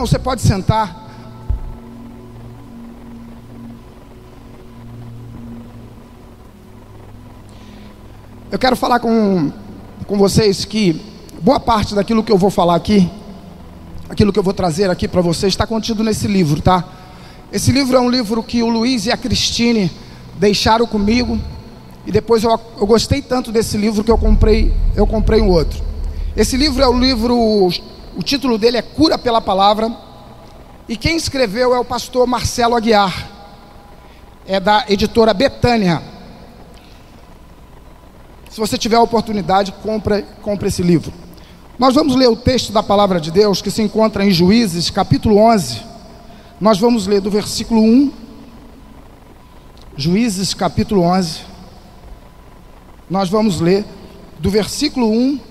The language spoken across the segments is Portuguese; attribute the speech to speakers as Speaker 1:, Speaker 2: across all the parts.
Speaker 1: Você pode sentar. Eu quero falar com, com vocês que boa parte daquilo que eu vou falar aqui, aquilo que eu vou trazer aqui para vocês, está contido nesse livro, tá? Esse livro é um livro que o Luiz e a Cristine deixaram comigo, e depois eu, eu gostei tanto desse livro que eu comprei, eu comprei um outro. Esse livro é o livro, o título dele é Cura pela Palavra, e quem escreveu é o pastor Marcelo Aguiar, é da editora Betânia. Se você tiver a oportunidade, compre, compre esse livro. Nós vamos ler o texto da palavra de Deus que se encontra em Juízes, capítulo 11. Nós vamos ler do versículo 1. Juízes, capítulo 11. Nós vamos ler do versículo 1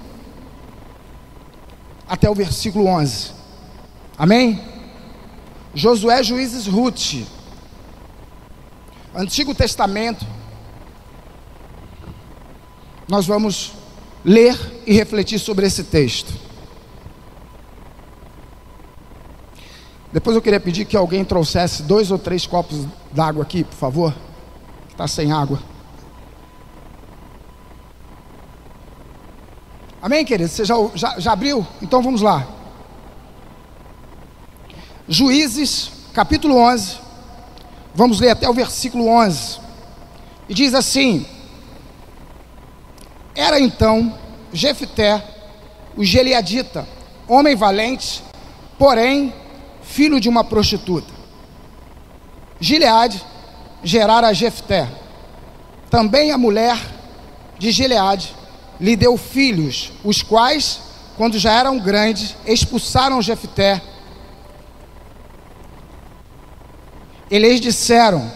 Speaker 1: até o versículo 11. Amém? Josué, Juízes, Ruth. Antigo Testamento nós vamos ler e refletir sobre esse texto. Depois eu queria pedir que alguém trouxesse dois ou três copos d'água aqui, por favor. Está sem água. Amém, querido? Você já, já, já abriu? Então vamos lá. Juízes, capítulo 11. Vamos ler até o versículo 11. E diz assim: era então Jefté, o Geliadita, homem valente, porém filho de uma prostituta. Gileade gerara Jefté. Também a mulher de Gileade lhe deu filhos, os quais, quando já eram grandes, expulsaram Jefté. Eles disseram: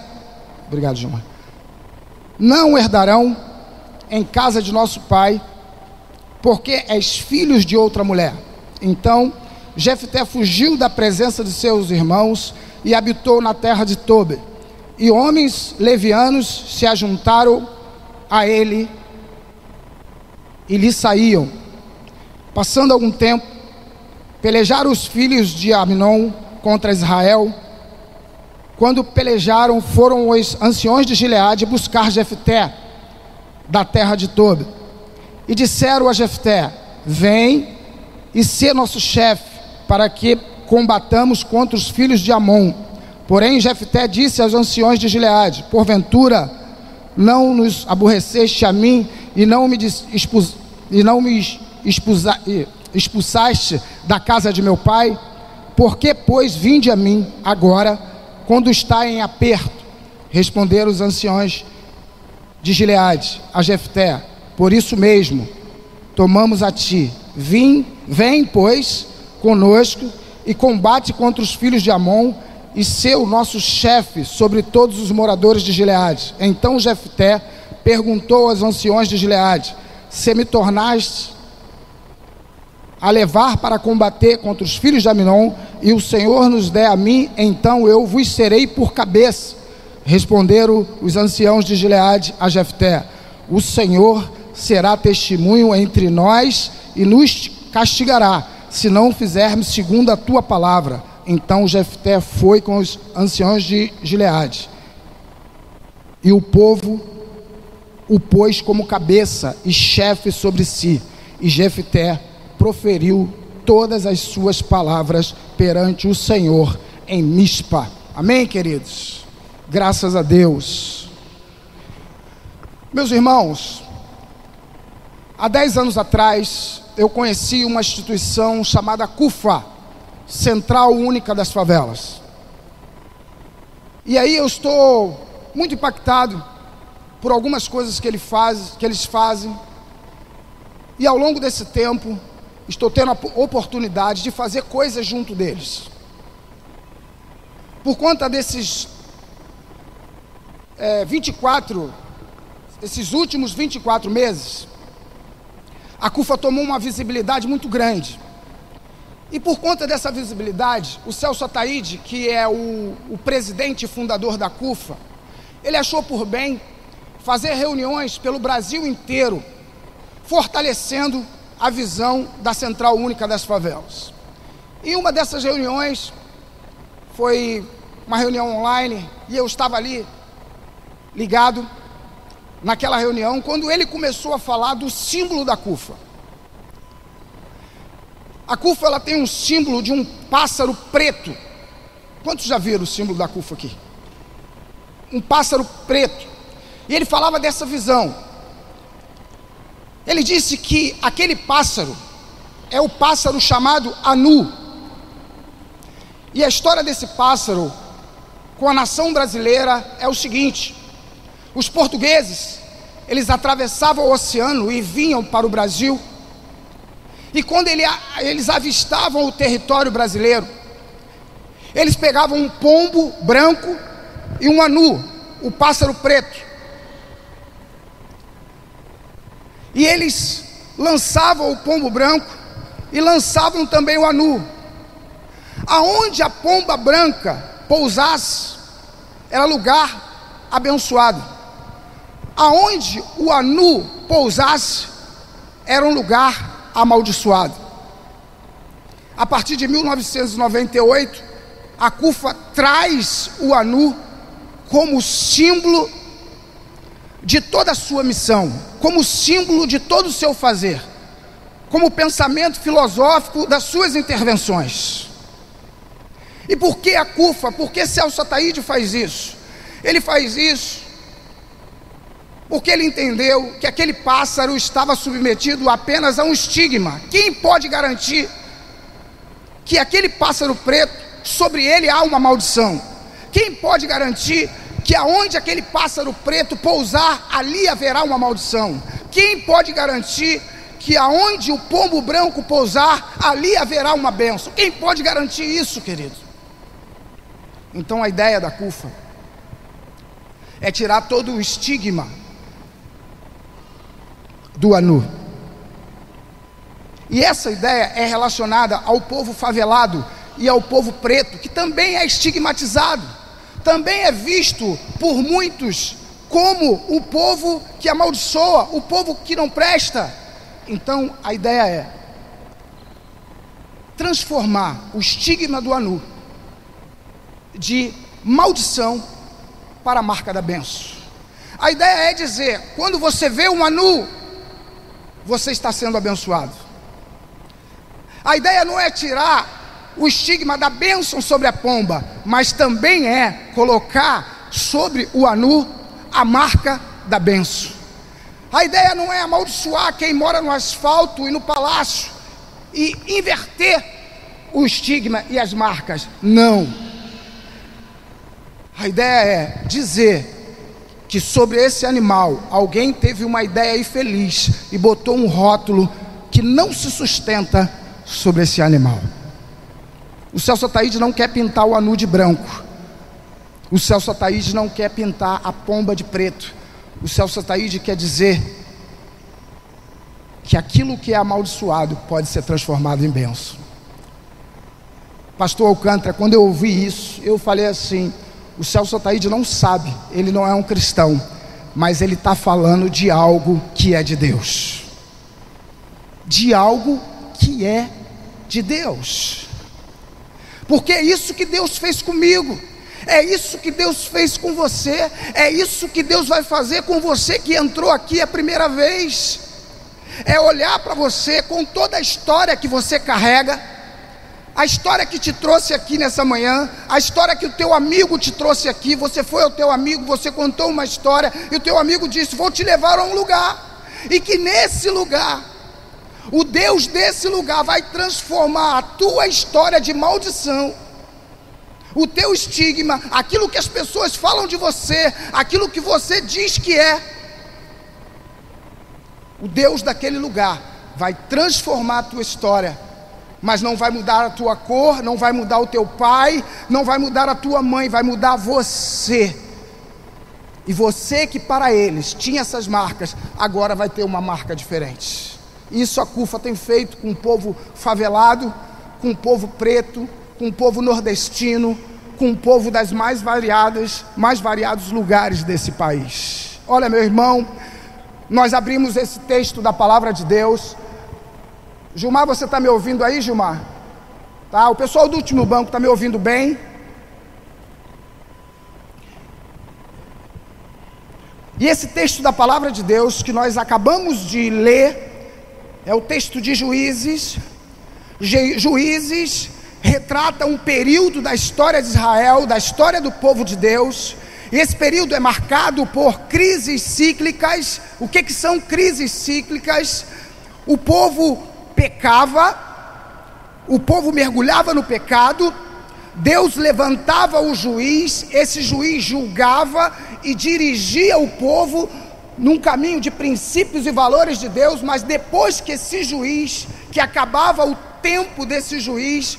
Speaker 1: Obrigado, Gilmar. Não herdarão em casa de nosso pai, porque és filhos de outra mulher. Então, Jefté fugiu da presença de seus irmãos e habitou na terra de Tobe. E homens levianos se ajuntaram a ele e lhe saíam. Passando algum tempo, pelejaram os filhos de Aminon contra Israel. Quando pelejaram, foram os anciões de Gileade buscar Jefté da terra de Tobi. E disseram a Jefté: Vem e sê nosso chefe, para que combatamos contra os filhos de Amon. Porém, Jefté disse aos anciões de Gileade: Porventura não nos aborreceste a mim e não me, expus, e não me expusa, expulsaste da casa de meu pai? Por que, pois, vinde a mim agora, quando está em aperto? Responderam os anciões de Gileade a Jefté, por isso mesmo tomamos a ti. Vim, vem, pois, conosco e combate contra os filhos de Amon e ser o nosso chefe sobre todos os moradores de Gileade. Então Jefté perguntou aos anciões de Gileade: Se me tornaste a levar para combater contra os filhos de Aminon, e o Senhor nos der a mim, então eu vos serei por cabeça. Responderam os anciãos de Gileade a Jefté: O Senhor será testemunho entre nós e nos castigará, se não fizermos segundo a tua palavra. Então Jefté foi com os anciãos de Gileade. E o povo o pôs como cabeça e chefe sobre si. E Jefté proferiu todas as suas palavras perante o Senhor em Mispa. Amém, queridos? Graças a Deus. Meus irmãos, há dez anos atrás eu conheci uma instituição chamada CUFA, Central Única das Favelas. E aí eu estou muito impactado por algumas coisas que, ele faz, que eles fazem. E ao longo desse tempo, estou tendo a oportunidade de fazer coisas junto deles. Por conta desses é, 24, esses últimos 24 meses, a CUFA tomou uma visibilidade muito grande. E por conta dessa visibilidade, o Celso Ataíde, que é o, o presidente e fundador da CUFA, ele achou por bem fazer reuniões pelo Brasil inteiro, fortalecendo a visão da Central Única das Favelas. Em uma dessas reuniões, foi uma reunião online, e eu estava ali ligado naquela reunião, quando ele começou a falar do símbolo da CUFA. A CUFA ela tem um símbolo de um pássaro preto. Quantos já viram o símbolo da CUFA aqui? Um pássaro preto. E ele falava dessa visão. Ele disse que aquele pássaro é o pássaro chamado Anu. E a história desse pássaro com a nação brasileira é o seguinte: os portugueses, eles atravessavam o oceano e vinham para o Brasil. E quando ele, eles avistavam o território brasileiro, eles pegavam um pombo branco e um anu, o pássaro preto. E eles lançavam o pombo branco e lançavam também o anu. Aonde a pomba branca pousasse, era lugar abençoado. Aonde o anu pousasse, era um lugar amaldiçoado. A partir de 1998, a CUFA traz o anu como símbolo de toda a sua missão, como símbolo de todo o seu fazer, como pensamento filosófico das suas intervenções. E por que a CUFA? Por que Celso Ataíde faz isso? Ele faz isso porque ele entendeu que aquele pássaro estava submetido apenas a um estigma. Quem pode garantir que aquele pássaro preto, sobre ele há uma maldição? Quem pode garantir que aonde aquele pássaro preto pousar, ali haverá uma maldição? Quem pode garantir que aonde o pombo branco pousar, ali haverá uma benção? Quem pode garantir isso, querido? Então a ideia da CUFA é tirar todo o estigma do Anu. E essa ideia é relacionada ao povo favelado e ao povo preto, que também é estigmatizado, também é visto por muitos como o povo que amaldiçoa, o povo que não presta. Então a ideia é transformar o estigma do Anu de maldição para a marca da benção. A ideia é dizer: quando você vê um Anu você está sendo abençoado. A ideia não é tirar o estigma da bênção sobre a pomba, mas também é colocar sobre o anu a marca da bênção. A ideia não é amaldiçoar quem mora no asfalto e no palácio e inverter o estigma e as marcas. Não. A ideia é dizer que sobre esse animal alguém teve uma ideia infeliz e botou um rótulo que não se sustenta sobre esse animal. O Celso Ataíde não quer pintar o anu de branco. O Celso Ataíde não quer pintar a pomba de preto. O Celso Ataíde quer dizer que aquilo que é amaldiçoado pode ser transformado em benção. Pastor Alcântara, quando eu ouvi isso, eu falei assim: o Celso Ataíde não sabe, ele não é um cristão, mas ele está falando de algo que é de Deus, de algo que é de Deus, porque é isso que Deus fez comigo. É isso que Deus fez com você, é isso que Deus vai fazer com você que entrou aqui a primeira vez. É olhar para você com toda a história que você carrega, a história que te trouxe aqui nessa manhã, a história que o teu amigo te trouxe aqui, você foi ao teu amigo, você contou uma história, e o teu amigo disse: Vou te levar a um lugar, e que nesse lugar, o Deus desse lugar vai transformar a tua história de maldição, o teu estigma, aquilo que as pessoas falam de você, aquilo que você diz que é. O Deus daquele lugar vai transformar a tua história mas não vai mudar a tua cor, não vai mudar o teu pai, não vai mudar a tua mãe, vai mudar você. E você que para eles tinha essas marcas, agora vai ter uma marca diferente. Isso a CUFA tem feito com o povo favelado, com o povo preto, com o povo nordestino, com o povo das mais variadas, mais variados lugares desse país. Olha, meu irmão, nós abrimos esse texto da palavra de Deus Gilmar, você está me ouvindo aí, Gilmar? Tá? O pessoal do último banco está me ouvindo bem? E esse texto da palavra de Deus que nós acabamos de ler é o texto de Juízes. Juízes retrata um período da história de Israel, da história do povo de Deus. E esse período é marcado por crises cíclicas. O que, que são crises cíclicas? O povo pecava, o povo mergulhava no pecado, Deus levantava o juiz, esse juiz julgava e dirigia o povo num caminho de princípios e valores de Deus, mas depois que esse juiz, que acabava o tempo desse juiz,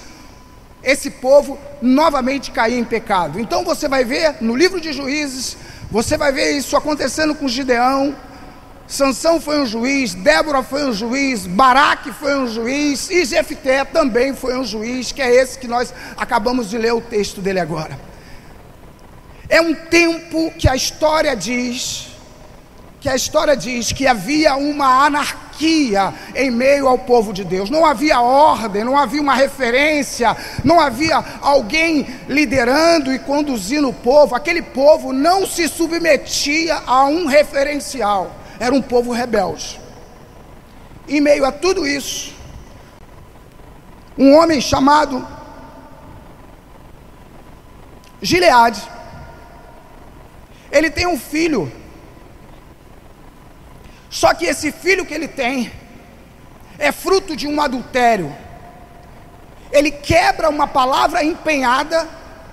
Speaker 1: esse povo novamente caía em pecado. Então você vai ver no livro de Juízes, você vai ver isso acontecendo com Gideão, Sansão foi um juiz, Débora foi um juiz, Baraque foi um juiz e Jefté também foi um juiz, que é esse que nós acabamos de ler o texto dele agora. É um tempo que a história diz que a história diz que havia uma anarquia em meio ao povo de Deus. Não havia ordem, não havia uma referência, não havia alguém liderando e conduzindo o povo. Aquele povo não se submetia a um referencial. Era um povo rebelde. Em meio a tudo isso, um homem chamado Gileade, ele tem um filho só que esse filho que ele tem é fruto de um adultério. Ele quebra uma palavra empenhada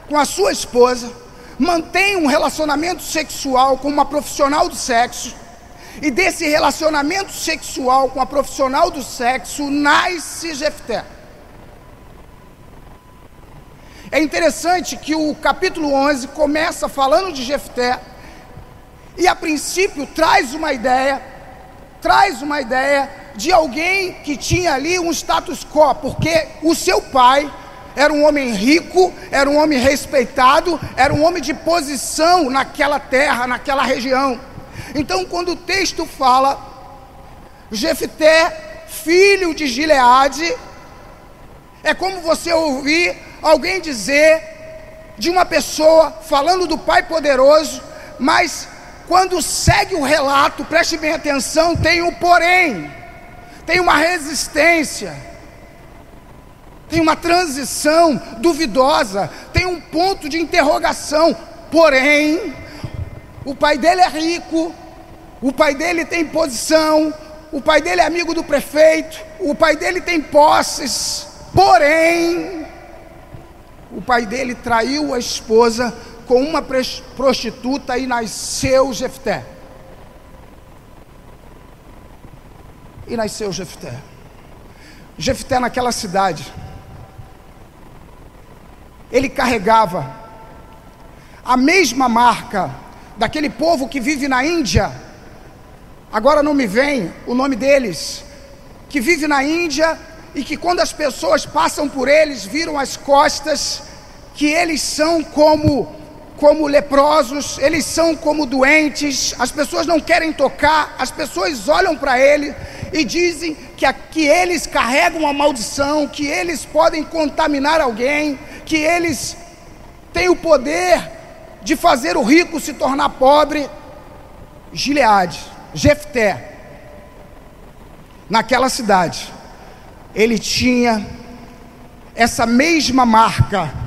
Speaker 1: com a sua esposa, mantém um relacionamento sexual com uma profissional do sexo, e desse relacionamento sexual com a profissional do sexo nasce Jefté. É interessante que o capítulo 11 começa falando de Jefté, e a princípio traz uma ideia traz uma ideia de alguém que tinha ali um status quo, porque o seu pai era um homem rico, era um homem respeitado, era um homem de posição naquela terra, naquela região. Então, quando o texto fala, Jefté, filho de Gileade, é como você ouvir alguém dizer de uma pessoa falando do Pai poderoso, mas quando segue o relato, preste bem atenção, tem um porém, tem uma resistência, tem uma transição duvidosa, tem um ponto de interrogação. Porém, o pai dele é rico, o pai dele tem posição, o pai dele é amigo do prefeito, o pai dele tem posses, porém, o pai dele traiu a esposa com uma prostituta e nasceu Jefté. E nasceu Jefté. Jefté naquela cidade. Ele carregava a mesma marca daquele povo que vive na Índia. Agora não me vem o nome deles, que vive na Índia e que quando as pessoas passam por eles, viram as costas, que eles são como como leprosos, eles são como doentes, as pessoas não querem tocar, as pessoas olham para ele e dizem que, que eles carregam uma maldição, que eles podem contaminar alguém, que eles têm o poder de fazer o rico se tornar pobre. Gileade, Jefté, naquela cidade, ele tinha essa mesma marca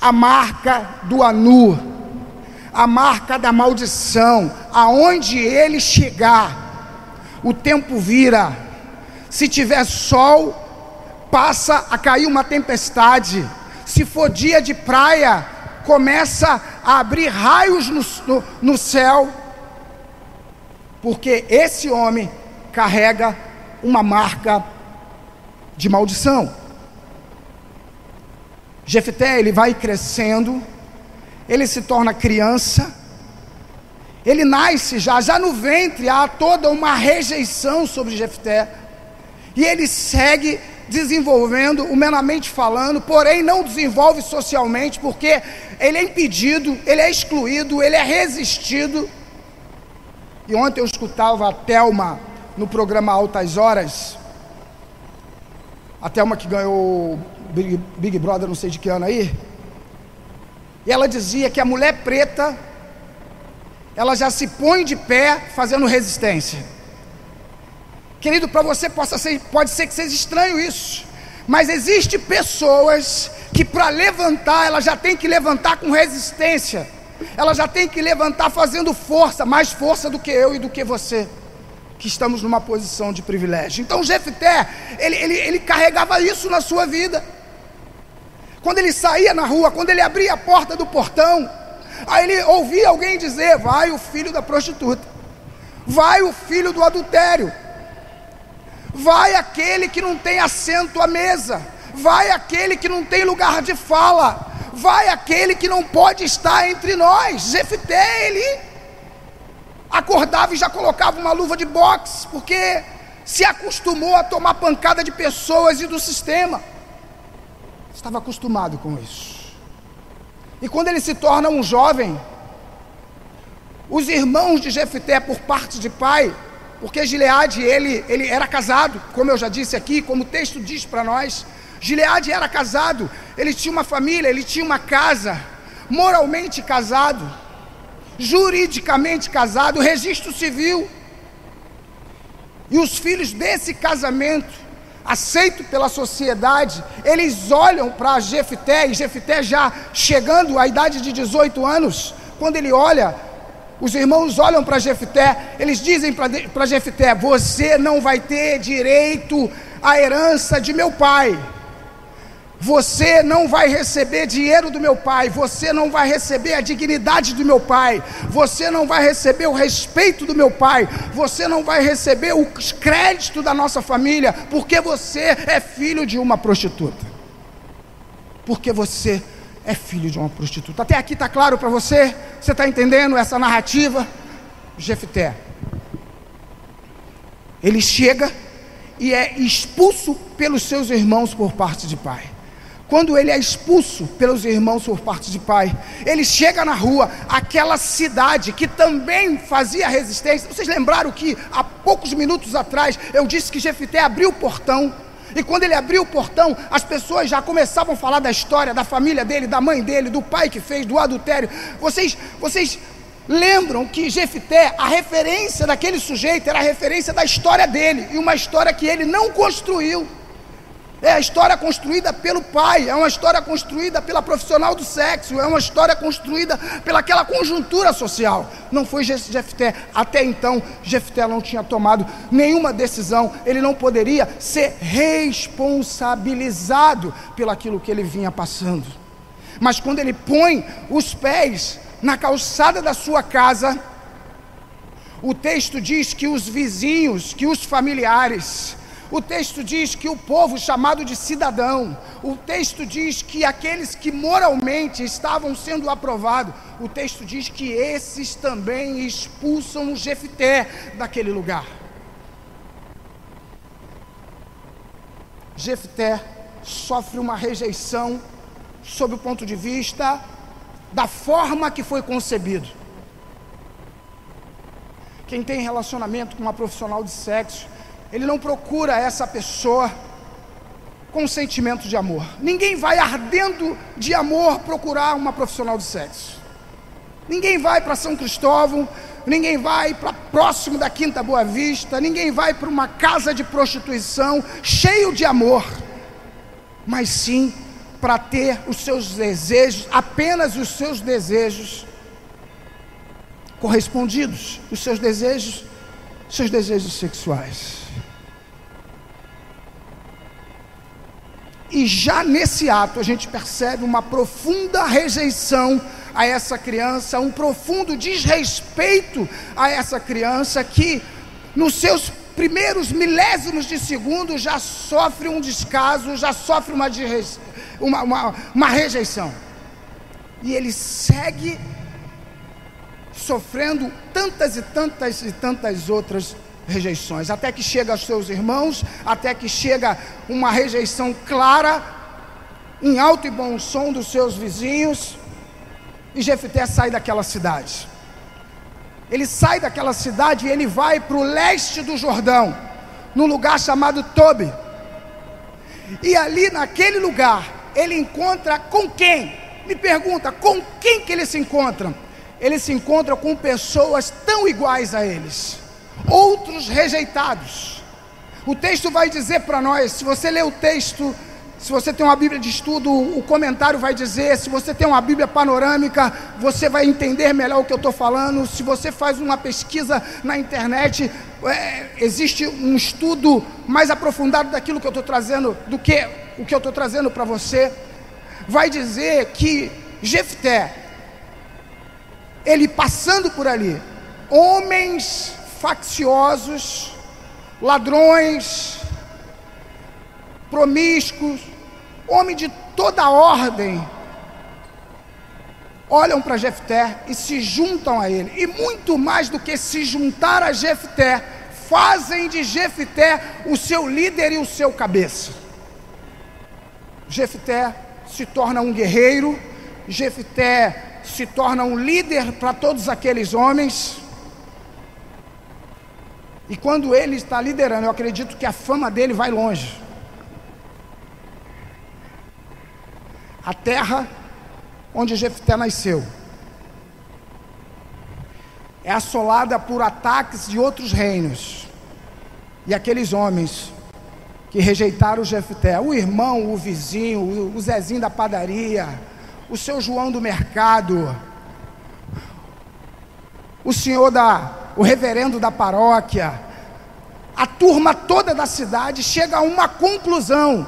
Speaker 1: a marca do anu, a marca da maldição, aonde ele chegar, o tempo vira. Se tiver sol, passa a cair uma tempestade. Se for dia de praia, começa a abrir raios no, no, no céu, porque esse homem carrega uma marca de maldição. Jefté, ele vai crescendo, ele se torna criança, ele nasce já, já no ventre há toda uma rejeição sobre Jefté, e ele segue desenvolvendo, humanamente falando, porém não desenvolve socialmente, porque ele é impedido, ele é excluído, ele é resistido. E ontem eu escutava a Thelma no programa Altas Horas, a Thelma que ganhou Big, Big Brother, não sei de que ano aí. E ela dizia que a mulher preta, ela já se põe de pé fazendo resistência. Querido, para você possa ser, pode ser que seja estranho isso, mas existe pessoas que para levantar, ela já tem que levantar com resistência. Ela já tem que levantar fazendo força, mais força do que eu e do que você, que estamos numa posição de privilégio. Então Jefté, ele, ele, ele carregava isso na sua vida. Quando ele saía na rua, quando ele abria a porta do portão, aí ele ouvia alguém dizer: Vai o filho da prostituta, vai o filho do adultério, vai aquele que não tem assento à mesa, vai aquele que não tem lugar de fala, vai aquele que não pode estar entre nós. Jefté, ele acordava e já colocava uma luva de boxe, porque se acostumou a tomar pancada de pessoas e do sistema estava acostumado com isso. E quando ele se torna um jovem, os irmãos de Jefté, por parte de pai, porque Gileade ele, ele era casado, como eu já disse aqui, como o texto diz para nós, Gileade era casado, ele tinha uma família, ele tinha uma casa, moralmente casado, juridicamente casado, registro civil. E os filhos desse casamento aceito pela sociedade, eles olham para Jefté, e Jefté já chegando à idade de 18 anos, quando ele olha, os irmãos olham para Jefté, eles dizem para Jefté: Você não vai ter direito à herança de meu pai. Você não vai receber dinheiro do meu pai, você não vai receber a dignidade do meu pai, você não vai receber o respeito do meu pai, você não vai receber os créditos da nossa família, porque você é filho de uma prostituta. Porque você é filho de uma prostituta. Até aqui está claro para você? Você está entendendo essa narrativa? Jefté. Ele chega e é expulso pelos seus irmãos por parte de pai quando ele é expulso pelos irmãos por parte de pai, ele chega na rua, aquela cidade que também fazia resistência. Vocês lembraram que há poucos minutos atrás eu disse que Jefité abriu o portão. E quando ele abriu o portão, as pessoas já começavam a falar da história da família dele, da mãe dele, do pai que fez, do adultério. Vocês, vocês lembram que Jefité, a referência daquele sujeito era a referência da história dele, e uma história que ele não construiu. É a história construída pelo pai, é uma história construída pela profissional do sexo, é uma história construída pelaquela conjuntura social. Não foi Jefté. Até então, Jefté não tinha tomado nenhuma decisão, ele não poderia ser responsabilizado pelaquilo que ele vinha passando. Mas quando ele põe os pés na calçada da sua casa, o texto diz que os vizinhos, que os familiares, o texto diz que o povo chamado de cidadão, o texto diz que aqueles que moralmente estavam sendo aprovados, o texto diz que esses também expulsam o Jefté daquele lugar. Jefté sofre uma rejeição sob o ponto de vista da forma que foi concebido. Quem tem relacionamento com uma profissional de sexo ele não procura essa pessoa com sentimento de amor. Ninguém vai ardendo de amor procurar uma profissional de sexo. Ninguém vai para São Cristóvão, ninguém vai para próximo da Quinta Boa Vista, ninguém vai para uma casa de prostituição cheio de amor, mas sim para ter os seus desejos, apenas os seus desejos correspondidos, os seus desejos, seus desejos sexuais. E já nesse ato a gente percebe uma profunda rejeição a essa criança, um profundo desrespeito a essa criança que, nos seus primeiros milésimos de segundo, já sofre um descaso, já sofre uma, uma, uma, uma rejeição. E ele segue sofrendo tantas e tantas e tantas outras até que chega aos seus irmãos, até que chega uma rejeição clara, em alto e bom som dos seus vizinhos, e Jefté sai daquela cidade. Ele sai daquela cidade e ele vai para o leste do Jordão, num lugar chamado Tobi. E ali naquele lugar, ele encontra com quem? Me pergunta, com quem que ele se encontra? Ele se encontra com pessoas tão iguais a eles, outros rejeitados. O texto vai dizer para nós, se você ler o texto se você tem uma Bíblia de estudo, o comentário vai dizer. Se você tem uma Bíblia panorâmica, você vai entender melhor o que eu estou falando. Se você faz uma pesquisa na internet, é, existe um estudo mais aprofundado daquilo que eu estou trazendo, do que o que eu estou trazendo para você. Vai dizer que Jefté, ele passando por ali, homens facciosos, ladrões, promíscuos, homem de toda ordem, olham para Jefté e se juntam a ele. E muito mais do que se juntar a Jefté, fazem de Jefté o seu líder e o seu cabeça. Jefté se torna um guerreiro, Jefté se torna um líder para todos aqueles homens. E quando ele está liderando, eu acredito que a fama dele vai longe. a terra onde Jefté nasceu. É assolada por ataques de outros reinos. E aqueles homens que rejeitaram Jefté, o irmão, o vizinho, o Zezinho da padaria, o seu João do mercado, o senhor da, o reverendo da paróquia, a turma toda da cidade chega a uma conclusão.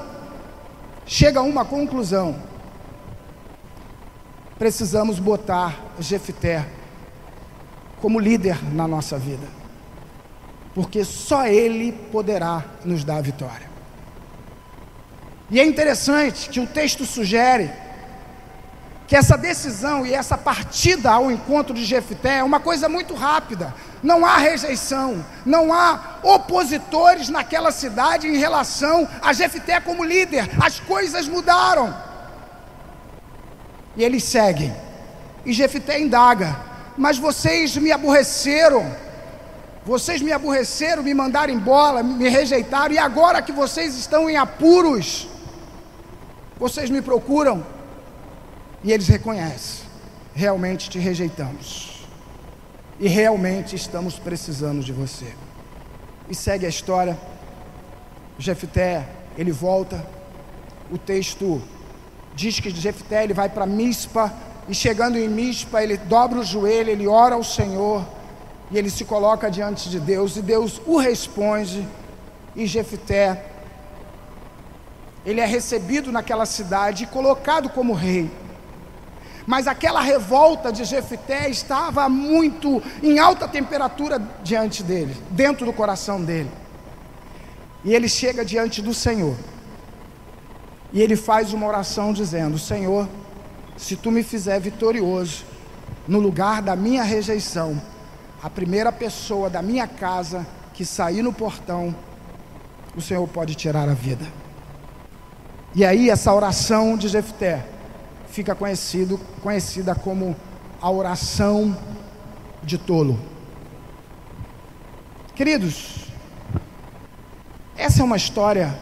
Speaker 1: Chega a uma conclusão precisamos botar Jefté como líder na nossa vida, porque só ele poderá nos dar a vitória. E é interessante que o texto sugere que essa decisão e essa partida ao encontro de Jefté é uma coisa muito rápida. Não há rejeição, não há opositores naquela cidade em relação a Jefté como líder. As coisas mudaram. E eles seguem. E Jefité indaga: Mas vocês me aborreceram. Vocês me aborreceram, me mandaram embora, me rejeitaram, e agora que vocês estão em apuros, vocês me procuram. E eles reconhecem: realmente te rejeitamos. E realmente estamos precisando de você. E segue a história. Jefté, ele volta. O texto diz que Jefté ele vai para Mispa e chegando em Mispa ele dobra o joelho, ele ora ao Senhor e ele se coloca diante de Deus e Deus o responde e Jefté ele é recebido naquela cidade e colocado como rei. Mas aquela revolta de Jefté estava muito em alta temperatura diante dele, dentro do coração dele. E ele chega diante do Senhor. E ele faz uma oração dizendo: Senhor, se tu me fizer vitorioso no lugar da minha rejeição, a primeira pessoa da minha casa que sair no portão, o Senhor pode tirar a vida. E aí essa oração de Jefté fica conhecido, conhecida como a oração de tolo. Queridos, essa é uma história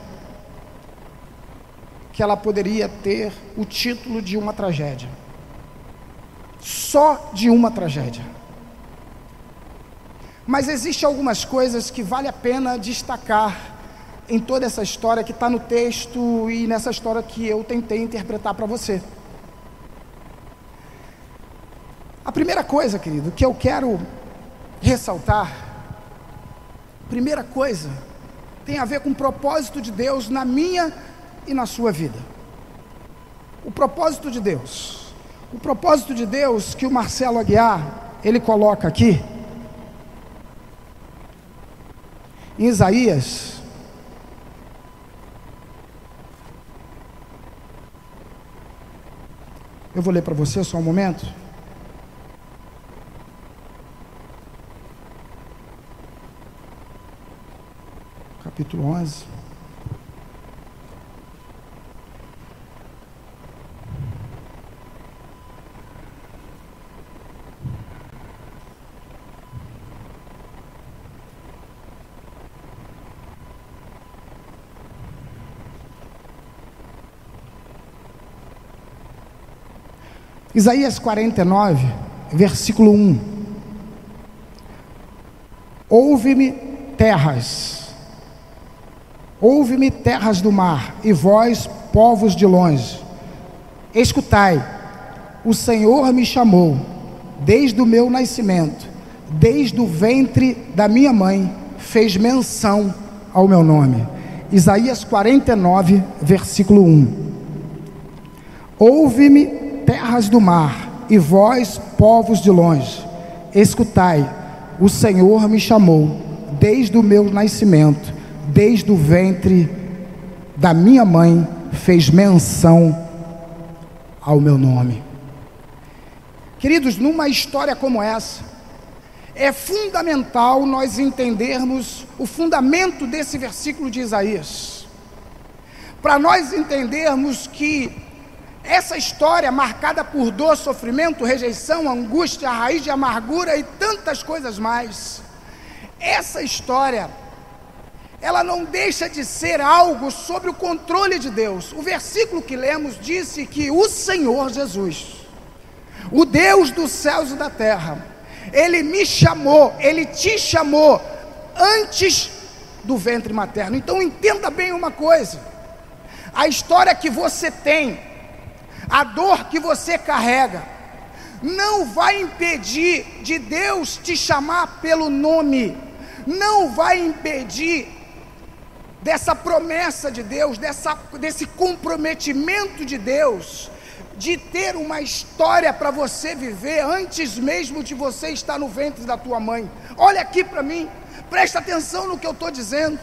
Speaker 1: que ela poderia ter o título de uma tragédia. Só de uma tragédia. Mas existem algumas coisas que vale a pena destacar em toda essa história que está no texto e nessa história que eu tentei interpretar para você. A primeira coisa, querido, que eu quero ressaltar, primeira coisa, tem a ver com o propósito de Deus na minha e na sua vida. O propósito de Deus. O propósito de Deus que o Marcelo Aguiar, ele coloca aqui, em Isaías, Eu vou ler para você só um momento. capítulo 11. Isaías 49, versículo 1. Ouve-me, terras ouve-me, terras do mar, e vós, povos de longe, escutai, o Senhor me chamou, desde o meu nascimento, desde o ventre da minha mãe, fez menção ao meu nome. Isaías 49, versículo 1. Ouve-me, terras do mar, e vós, povos de longe, escutai, o Senhor me chamou, desde o meu nascimento, desde o ventre da minha mãe, fez menção ao meu nome. Queridos, numa história como essa, é fundamental nós entendermos o fundamento desse versículo de Isaías. Para nós entendermos que essa história marcada por dor, sofrimento, rejeição, angústia, raiz de amargura e tantas coisas mais, essa história ela não deixa de ser algo sobre o controle de Deus. O versículo que lemos disse que o Senhor Jesus, o Deus dos céus e da terra, ele me chamou, ele te chamou antes do ventre materno. Então entenda bem uma coisa: a história que você tem, a dor que você carrega, não vai impedir de Deus te chamar pelo nome, não vai impedir dessa promessa de Deus, dessa, desse comprometimento de Deus de ter uma história para você viver antes mesmo de você estar no ventre da tua mãe. Olha aqui para mim, presta atenção no que eu estou dizendo,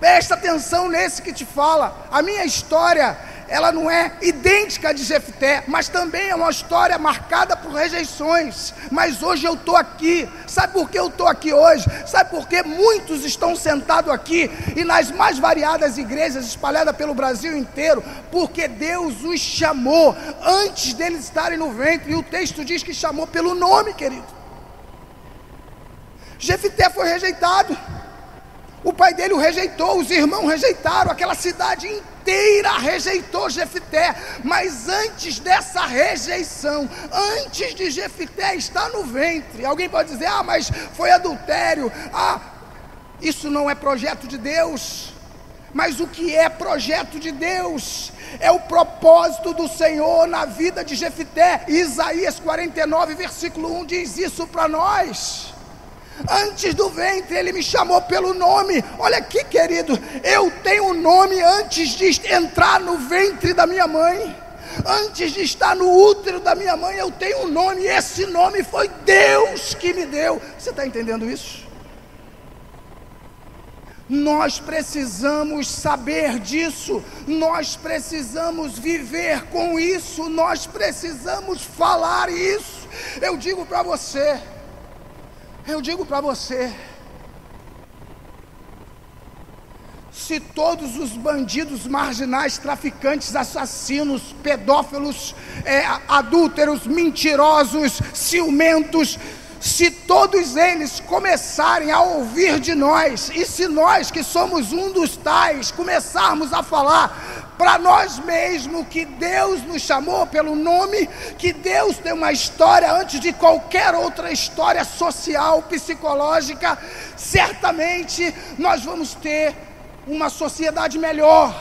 Speaker 1: presta atenção nesse que te fala. A minha história ela não é idêntica de Jefté, mas também é uma história marcada por rejeições. Mas hoje eu estou aqui. Sabe por que eu estou aqui hoje? Sabe por que muitos estão sentados aqui e nas mais variadas igrejas espalhadas pelo Brasil inteiro? Porque Deus os chamou antes deles estarem no ventre. E o texto diz que chamou pelo nome, querido. Jefté foi rejeitado. O pai dele o rejeitou, os irmãos rejeitaram, aquela cidade inteira rejeitou Jefité. Mas antes dessa rejeição, antes de Jefité estar no ventre, alguém pode dizer: ah, mas foi adultério, ah, isso não é projeto de Deus. Mas o que é projeto de Deus? É o propósito do Senhor na vida de Jefité. Isaías 49, versículo 1 diz isso para nós. Antes do ventre, ele me chamou pelo nome. Olha aqui, querido, eu tenho um nome antes de entrar no ventre da minha mãe. Antes de estar no útero da minha mãe, eu tenho um nome, e esse nome foi Deus que me deu. Você está entendendo isso? Nós precisamos saber disso, nós precisamos viver com isso, nós precisamos falar isso. Eu digo para você, eu digo para você: se todos os bandidos marginais, traficantes, assassinos, pedófilos, é, adúlteros, mentirosos, ciumentos, se todos eles começarem a ouvir de nós, e se nós que somos um dos tais começarmos a falar, para nós mesmos que Deus nos chamou pelo nome, que Deus tem uma história antes de qualquer outra história social, psicológica, certamente nós vamos ter uma sociedade melhor.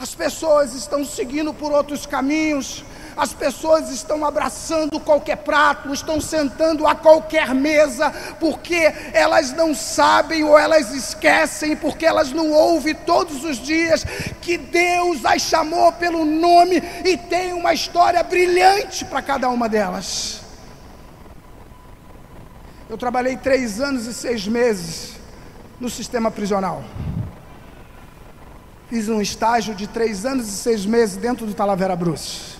Speaker 1: As pessoas estão seguindo por outros caminhos, as pessoas estão abraçando qualquer prato, estão sentando a qualquer mesa, porque elas não sabem ou elas esquecem, porque elas não ouvem todos os dias que Deus as chamou pelo nome e tem uma história brilhante para cada uma delas. Eu trabalhei três anos e seis meses no sistema prisional. Fiz um estágio de três anos e seis meses dentro do Talavera Bruce.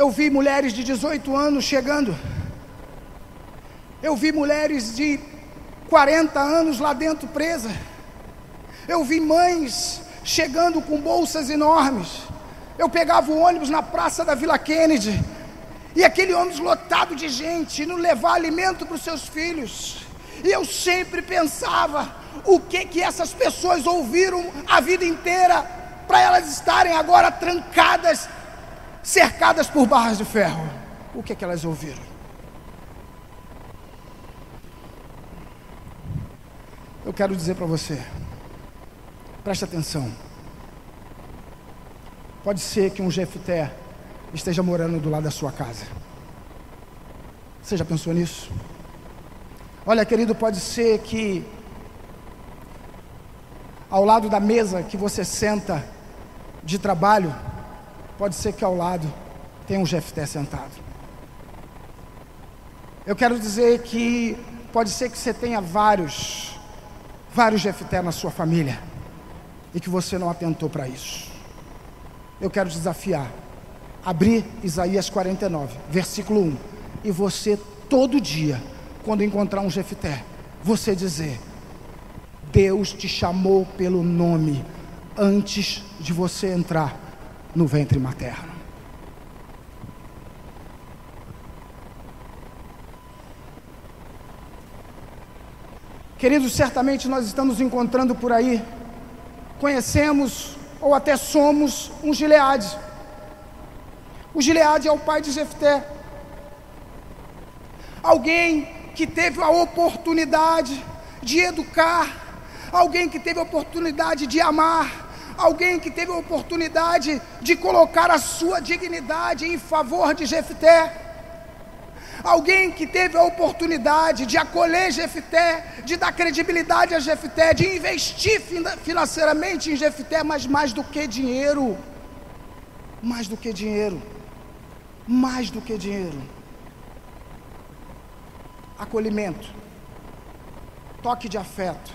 Speaker 1: Eu vi mulheres de 18 anos chegando. Eu vi mulheres de 40 anos lá dentro presa. Eu vi mães chegando com bolsas enormes. Eu pegava o ônibus na praça da Vila Kennedy e aquele ônibus lotado de gente, não levar alimento para os seus filhos. E eu sempre pensava o que que essas pessoas ouviram a vida inteira para elas estarem agora trancadas cercadas por barras de ferro. O que é que elas ouviram? Eu quero dizer para você, preste atenção. Pode ser que um Jefté esteja morando do lado da sua casa. Você já pensou nisso? Olha, querido, pode ser que ao lado da mesa que você senta de trabalho, pode ser que ao lado tenha um Jefté sentado. Eu quero dizer que pode ser que você tenha vários, vários Jefté na sua família e que você não atentou para isso. Eu quero desafiar. Abrir Isaías 49, versículo 1. E você todo dia quando encontrar um Jefté, você dizer: Deus te chamou pelo nome antes de você entrar no ventre materno. Queridos, certamente nós estamos encontrando por aí, conhecemos ou até somos um Gileade. O Gileade é o pai de Jefté. Alguém que teve a oportunidade de educar, alguém que teve a oportunidade de amar, alguém que teve a oportunidade de colocar a sua dignidade em favor de Jefté, alguém que teve a oportunidade de acolher Jefté, de dar credibilidade a Jefté, de investir financeiramente em Jefté, mas mais do que dinheiro, mais do que dinheiro, mais do que dinheiro. Acolhimento, toque de afeto.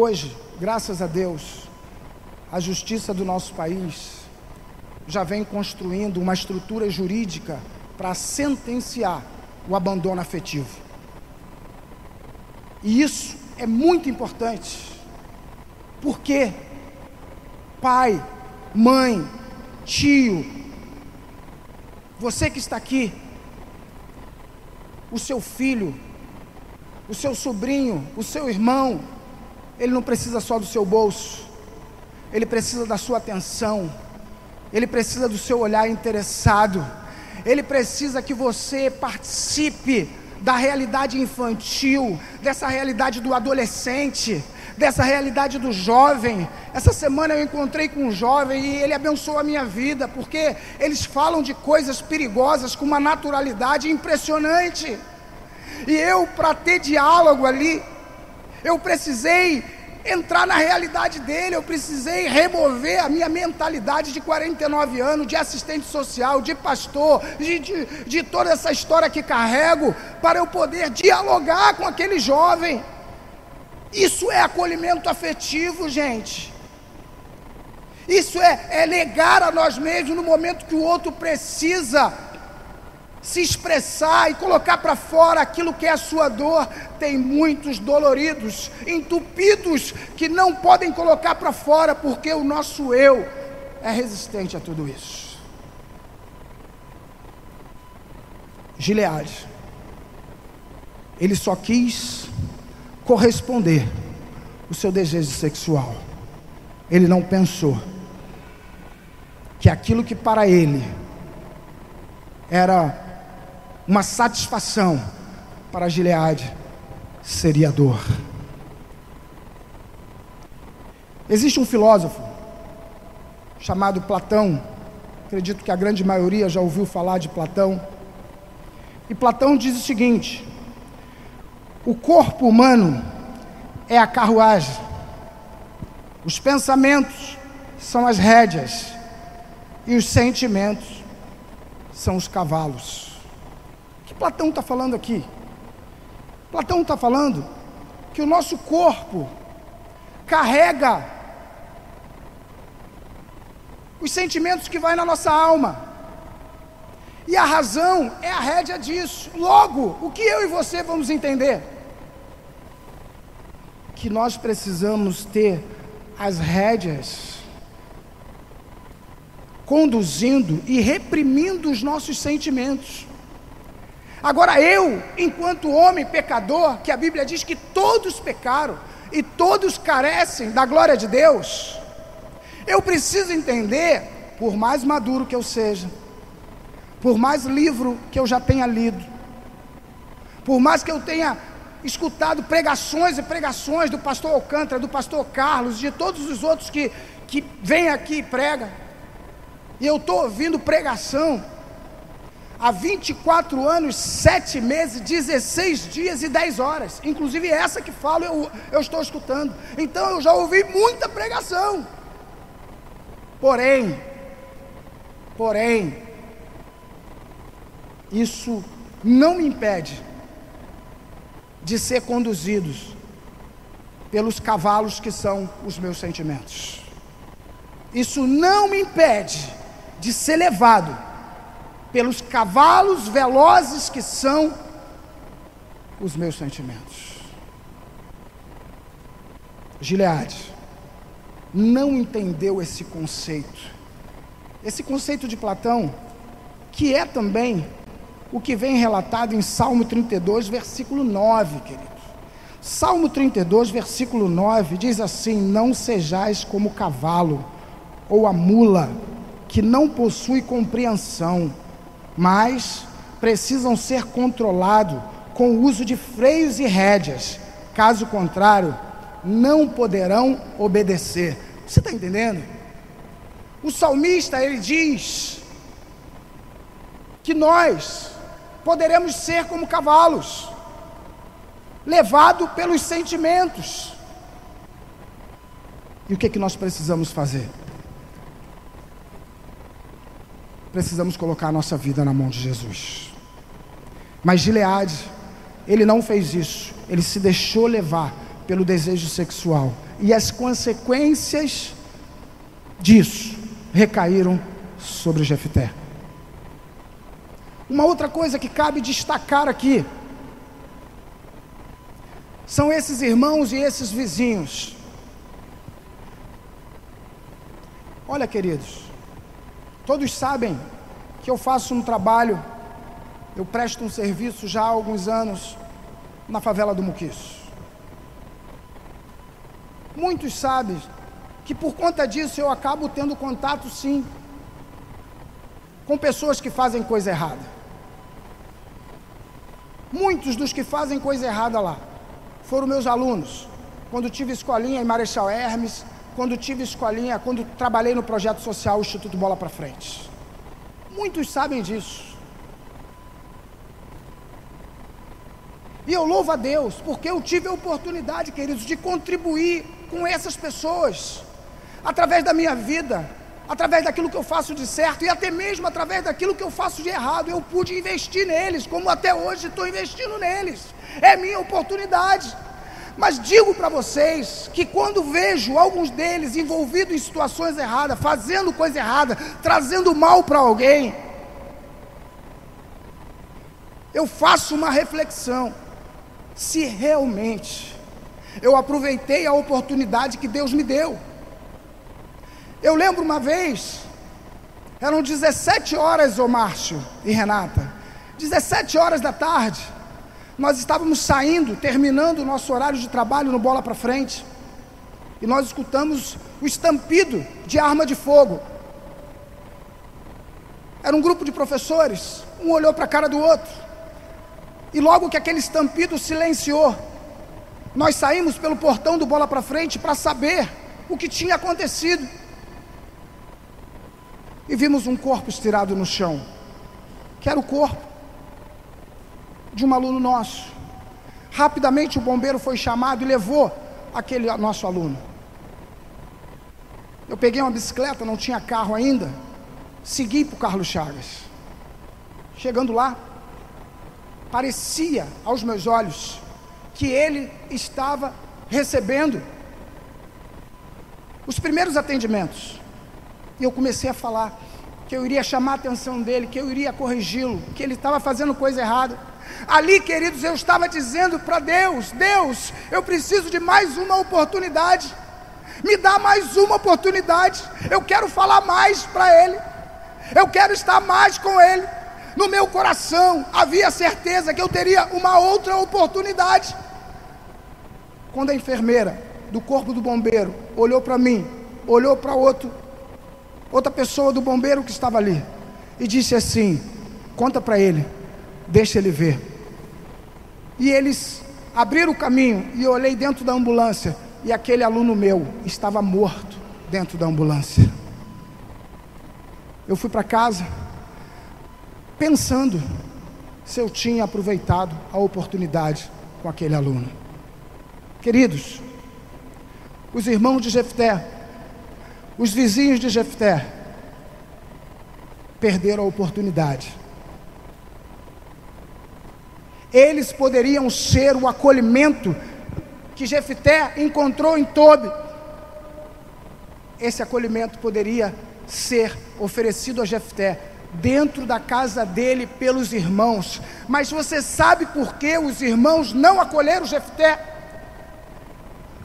Speaker 1: Hoje, graças a Deus, a justiça do nosso país já vem construindo uma estrutura jurídica para sentenciar o abandono afetivo. E isso é muito importante, porque pai, mãe, tio, você que está aqui, o seu filho, o seu sobrinho, o seu irmão, ele não precisa só do seu bolso, ele precisa da sua atenção, ele precisa do seu olhar interessado, ele precisa que você participe da realidade infantil, dessa realidade do adolescente, dessa realidade do jovem. Essa semana eu encontrei com um jovem e ele abençoou a minha vida, porque eles falam de coisas perigosas com uma naturalidade impressionante. E eu, para ter diálogo ali, eu precisei entrar na realidade dele, eu precisei remover a minha mentalidade de 49 anos, de assistente social, de pastor, de, de, de toda essa história que carrego, para eu poder dialogar com aquele jovem. Isso é acolhimento afetivo, gente. Isso é, é negar a nós mesmos no momento que o outro precisa se expressar e colocar para fora aquilo que é a sua dor. Tem muitos doloridos, entupidos, que não podem colocar para fora porque o nosso eu é resistente a tudo isso. Gileade, ele só quis corresponder o seu desejo sexual. Ele não pensou que aquilo que para ele era uma satisfação, para Gileade seria dor. Existe um filósofo chamado Platão, acredito que a grande maioria já ouviu falar de Platão. E Platão diz o seguinte: o corpo humano é a carruagem, os pensamentos são as rédeas e os sentimentos são os cavalos. Platão está falando aqui? Platão está falando que o nosso corpo carrega os sentimentos que vai na nossa alma. E a razão é a rédea disso. Logo, o que eu e você vamos entender? que nós precisamos ter as rédeas conduzindo e reprimindo os nossos sentimentos. Agora, eu, enquanto homem pecador, que a Bíblia diz que todos pecaram e todos carecem da glória de Deus, Eu preciso entender, por mais maduro que eu seja, por mais livro que eu já tenha lido, por mais que eu tenha escutado pregações e pregações do pastor Alcântara, do pastor Carlos, de todos os outros que, que vêm aqui e pregam, e eu estou ouvindo pregação há 24 anos, 7 meses, 16 dias e 10 horas, inclusive essa que falo eu, eu estou escutando, então eu já ouvi muita pregação, porém, porém, isso não me impede de ser conduzidos pelos cavalos que são os meus sentimentos. Isso não me impede de ser levado pelos cavalos velozes que são os meus sentimentos. Gileade não entendeu esse conceito. Esse conceito de Platão, que é também o que vem relatado em Salmo 32, versículo 9, querido. Salmo 32, versículo 9 diz assim: Não sejais como o cavalo ou a mula, que não possui compreensão, mas precisam ser controlados com o uso de freios e rédeas, caso contrário, não poderão obedecer. Você está entendendo? O salmista ele diz que nós poderemos ser como cavalos, levado pelos sentimentos. E o que, é que nós precisamos fazer? Precisamos colocar a nossa vida na mão de Jesus. Mas Gileade, ele não fez isso, ele se deixou levar pelo desejo sexual, e as consequências disso recaíram sobre Jefté. Uma outra coisa que cabe destacar aqui são esses irmãos e esses vizinhos. Olha, queridos, todos sabem que eu faço um trabalho, eu presto um serviço já há alguns anos na favela do Muquiço. Muitos sabem que por conta disso eu acabo tendo contato sim com pessoas que fazem coisa errada. Muitos dos que fazem coisa errada lá foram meus alunos. Quando tive escolinha em Marechal Hermes, quando tive escolinha, quando trabalhei no projeto social Instituto Bola para Frente. Muitos sabem disso. E eu louvo a Deus, porque eu tive a oportunidade, queridos, de contribuir com essas pessoas, através da minha vida, através daquilo que eu faço de certo e até mesmo através daquilo que eu faço de errado, eu pude investir neles, como até hoje estou investindo neles. É minha oportunidade. Mas digo para vocês que quando vejo alguns deles envolvidos em situações erradas, fazendo coisa errada, trazendo mal para alguém, eu faço uma reflexão. Se realmente eu aproveitei a oportunidade que Deus me deu, eu lembro uma vez, eram 17 horas, ô Márcio e Renata, 17 horas da tarde, nós estávamos saindo, terminando o nosso horário de trabalho no Bola para Frente, e nós escutamos o estampido de arma de fogo. Era um grupo de professores, um olhou para a cara do outro, e logo que aquele estampido silenciou, nós saímos pelo portão do Bola para Frente para saber o que tinha acontecido. E vimos um corpo estirado no chão, que era o corpo de um aluno nosso. Rapidamente o bombeiro foi chamado e levou aquele nosso aluno. Eu peguei uma bicicleta, não tinha carro ainda, segui para o Carlos Chagas. Chegando lá, parecia aos meus olhos que ele estava recebendo os primeiros atendimentos. E eu comecei a falar que eu iria chamar a atenção dele, que eu iria corrigi-lo, que ele estava fazendo coisa errada. Ali, queridos, eu estava dizendo para Deus: Deus, eu preciso de mais uma oportunidade. Me dá mais uma oportunidade. Eu quero falar mais para Ele. Eu quero estar mais com Ele. No meu coração havia certeza que eu teria uma outra oportunidade. Quando a enfermeira do corpo do bombeiro olhou para mim olhou para outro, outra pessoa do bombeiro que estava ali e disse assim: Conta para ele, deixa ele ver. E eles abriram o caminho e eu olhei dentro da ambulância e aquele aluno meu estava morto dentro da ambulância. Eu fui para casa pensando se eu tinha aproveitado a oportunidade com aquele aluno. Queridos, os irmãos de Jefté, os vizinhos de Jefté, perderam a oportunidade. Eles poderiam ser o acolhimento que Jefté encontrou em Tobi. Esse acolhimento poderia ser oferecido a Jefté dentro da casa dele pelos irmãos. Mas você sabe por que os irmãos não acolheram Jefté?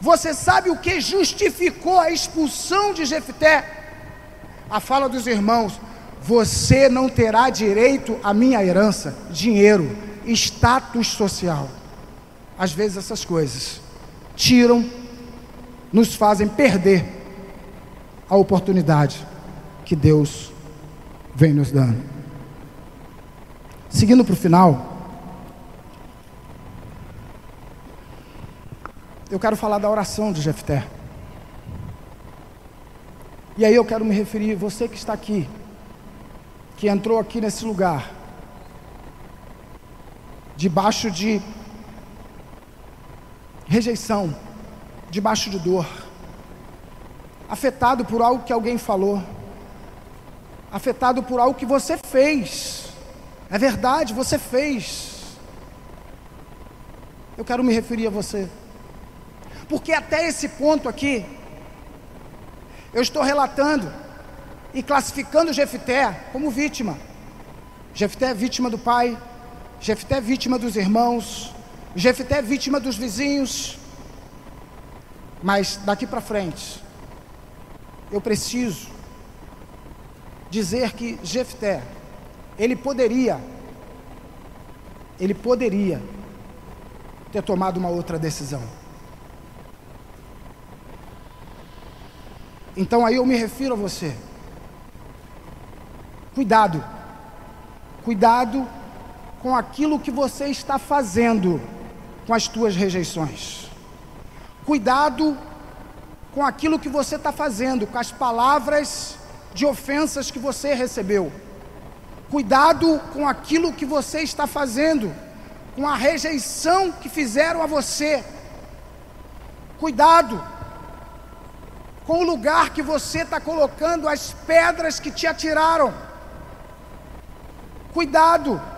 Speaker 1: Você sabe o que justificou a expulsão de Jefté? A fala dos irmãos: você não terá direito à minha herança, dinheiro, status social. Às vezes essas coisas tiram, nos fazem perder a oportunidade que Deus vem nos dando. Seguindo para o final, eu quero falar da oração de Jefté. E aí eu quero me referir, você que está aqui, que entrou aqui nesse lugar, debaixo de rejeição, debaixo de dor, afetado por algo que alguém falou, afetado por algo que você fez. É verdade, você fez. Eu quero me referir a você. Porque até esse ponto aqui, eu estou relatando e classificando Jefté como vítima. Jefté é vítima do pai, Jefté é vítima dos irmãos, Jefté é vítima dos vizinhos. Mas daqui para frente, eu preciso dizer que Jefté, ele poderia, ele poderia ter tomado uma outra decisão. Então aí eu me refiro a você. Cuidado, cuidado com aquilo que você está fazendo com as tuas rejeições. Cuidado com aquilo que você está fazendo, com as palavras de ofensas que você recebeu. Cuidado com aquilo que você está fazendo, com a rejeição que fizeram a você. Cuidado com o lugar que você está colocando as pedras que te atiraram. Cuidado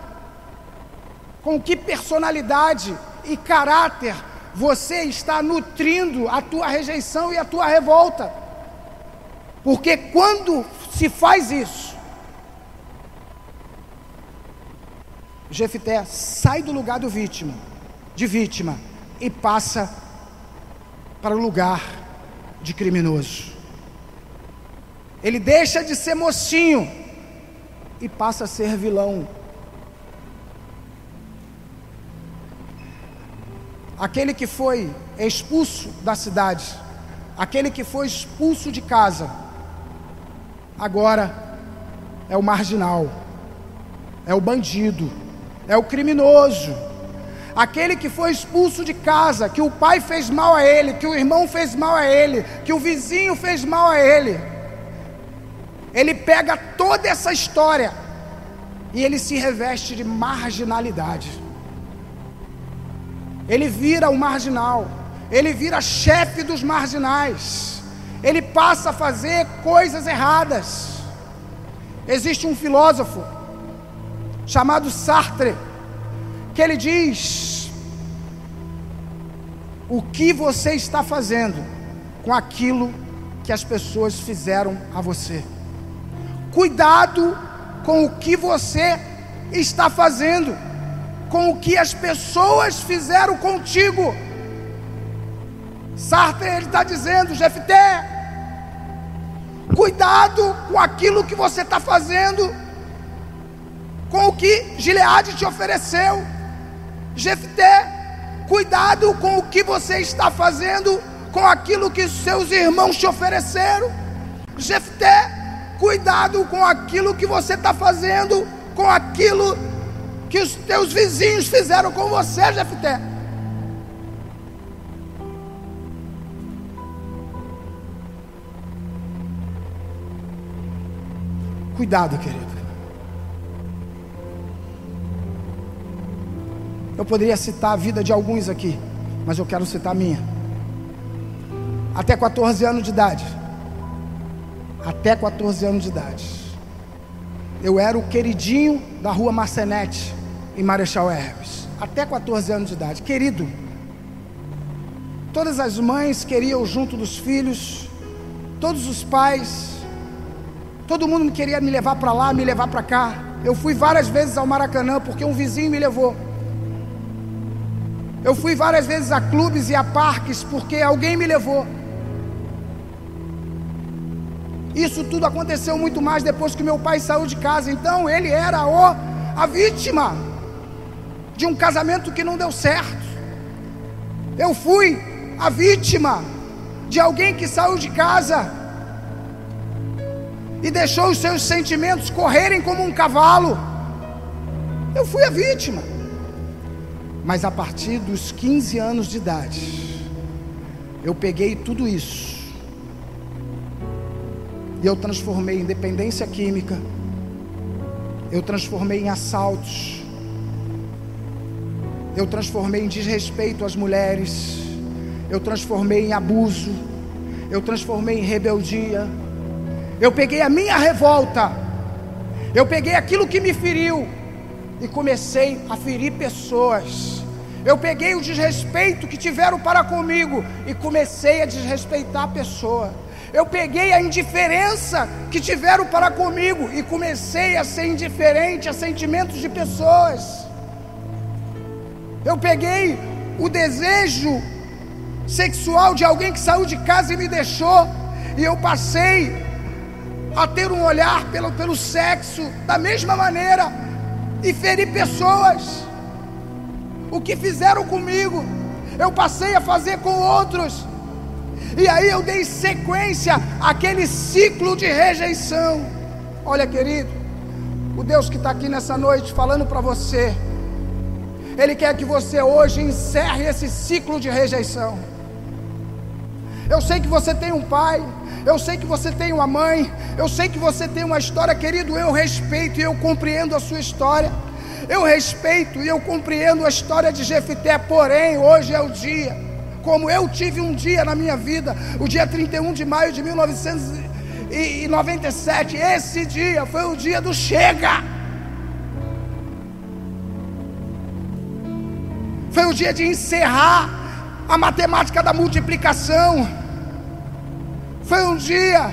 Speaker 1: com que personalidade e caráter você está nutrindo a tua rejeição e a tua revolta. Porque quando se faz isso, Jefité sai do lugar do vítima, de vítima, e passa para o lugar de criminoso. Ele deixa de ser mocinho e passa a ser vilão. Aquele que foi expulso da cidade, aquele que foi expulso de casa, agora é o marginal, é o bandido, é o criminoso, aquele que foi expulso de casa, que o pai fez mal a ele, que o irmão fez mal a ele, que o vizinho fez mal a ele. Ele pega toda essa história e ele se reveste de marginalidade. Ele vira o marginal, ele vira chefe dos marginais ele passa a fazer coisas erradas. Existe um filósofo chamado Sartre, que ele diz: O que você está fazendo com aquilo que as pessoas fizeram a você? Cuidado com o que você está fazendo, com o que as pessoas fizeram contigo. Sartre ele está dizendo, Jefté, cuidado com aquilo que você está fazendo, com o que Gileade te ofereceu. Jefté, cuidado com o que você está fazendo, com aquilo que seus irmãos te ofereceram. Jefté, cuidado com aquilo que você está fazendo, com aquilo que os teus vizinhos fizeram com você, Jefté. Cuidado, querido. Eu poderia citar a vida de alguns aqui, mas eu quero citar a minha. Até 14 anos de idade. Até 14 anos de idade. Eu era o queridinho da rua Marcenete, em Marechal Hermes. Até 14 anos de idade. Querido. Todas as mães queriam junto dos filhos. Todos os pais. Todo mundo queria me levar para lá, me levar para cá. Eu fui várias vezes ao Maracanã porque um vizinho me levou. Eu fui várias vezes a clubes e a parques porque alguém me levou. Isso tudo aconteceu muito mais depois que meu pai saiu de casa. Então ele era o, a vítima de um casamento que não deu certo. Eu fui a vítima de alguém que saiu de casa e deixou os seus sentimentos correrem como um cavalo. Eu fui a vítima. Mas a partir dos 15 anos de idade, eu peguei tudo isso e eu transformei em dependência química, eu transformei em assaltos, eu transformei em desrespeito às mulheres, eu transformei em abuso, eu transformei em rebeldia. Eu peguei a minha revolta, eu peguei aquilo que me feriu e comecei a ferir pessoas. Eu peguei o desrespeito que tiveram para comigo e comecei a desrespeitar a pessoa. Eu peguei a indiferença que tiveram para comigo e comecei a ser indiferente a sentimentos de pessoas. Eu peguei o desejo sexual de alguém que saiu de casa e me deixou, e eu passei a ter um olhar pelo, pelo sexo da mesma maneira e ferir pessoas. O que fizeram comigo, eu passei a fazer com outros. E aí eu dei sequência àquele ciclo de rejeição. Olha, querido, o Deus que está aqui nessa noite falando para você, Ele quer que você hoje encerre esse ciclo de rejeição. Eu sei que você tem um pai, eu sei que você tem uma mãe, eu sei que você tem uma história, querido. Eu respeito e eu compreendo a sua história. Eu respeito e eu compreendo a história de Jefité, porém, hoje é o dia, como eu tive um dia na minha vida, o dia 31 de maio de 1997, esse dia foi o dia do chega. Foi o dia de encerrar a matemática da multiplicação. Foi um dia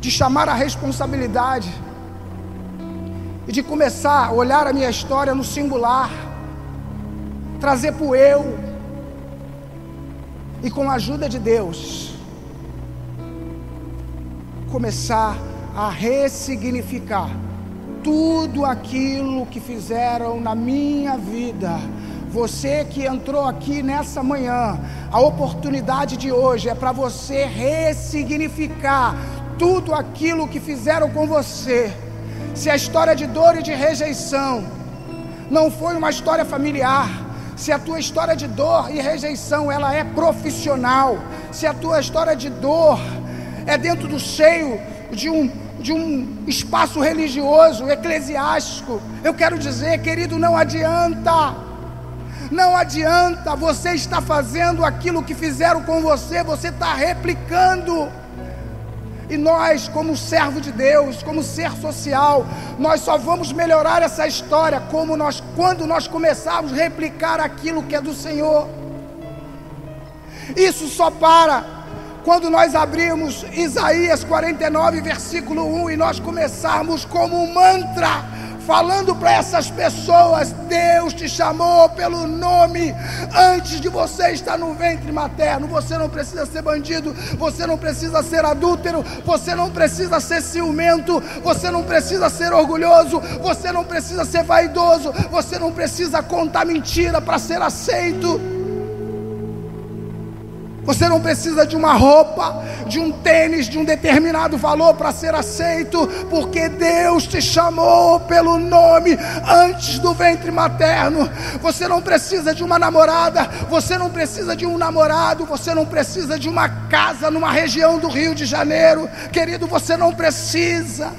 Speaker 1: de chamar a responsabilidade e de começar a olhar a minha história no singular, trazer para o eu, e com a ajuda de Deus, começar a ressignificar tudo aquilo que fizeram na minha vida. Você que entrou aqui nessa manhã, a oportunidade de hoje é para você ressignificar tudo aquilo que fizeram com você se a história de dor e de rejeição não foi uma história familiar, se a tua história de dor e rejeição ela é profissional, se a tua história de dor é dentro do seio de um de um espaço religioso, eclesiástico, eu quero dizer, querido, não adianta. Não adianta, você está fazendo aquilo que fizeram com você, você está replicando. E nós, como servo de Deus, como ser social, nós só vamos melhorar essa história como nós, quando nós começarmos a replicar aquilo que é do Senhor. Isso só para quando nós abrimos Isaías 49, versículo 1, e nós começarmos como um mantra falando para essas pessoas: Deus te chamou pelo nome antes de você estar no ventre materno. Você não precisa ser bandido, você não precisa ser adúltero, você não precisa ser ciumento, você não precisa ser orgulhoso, você não precisa ser vaidoso, você não precisa contar mentira para ser aceito. Você não precisa de uma roupa, de um tênis, de um determinado valor para ser aceito, porque Deus te chamou pelo nome antes do ventre materno. Você não precisa de uma namorada, você não precisa de um namorado, você não precisa de uma casa numa região do Rio de Janeiro, querido, você não precisa.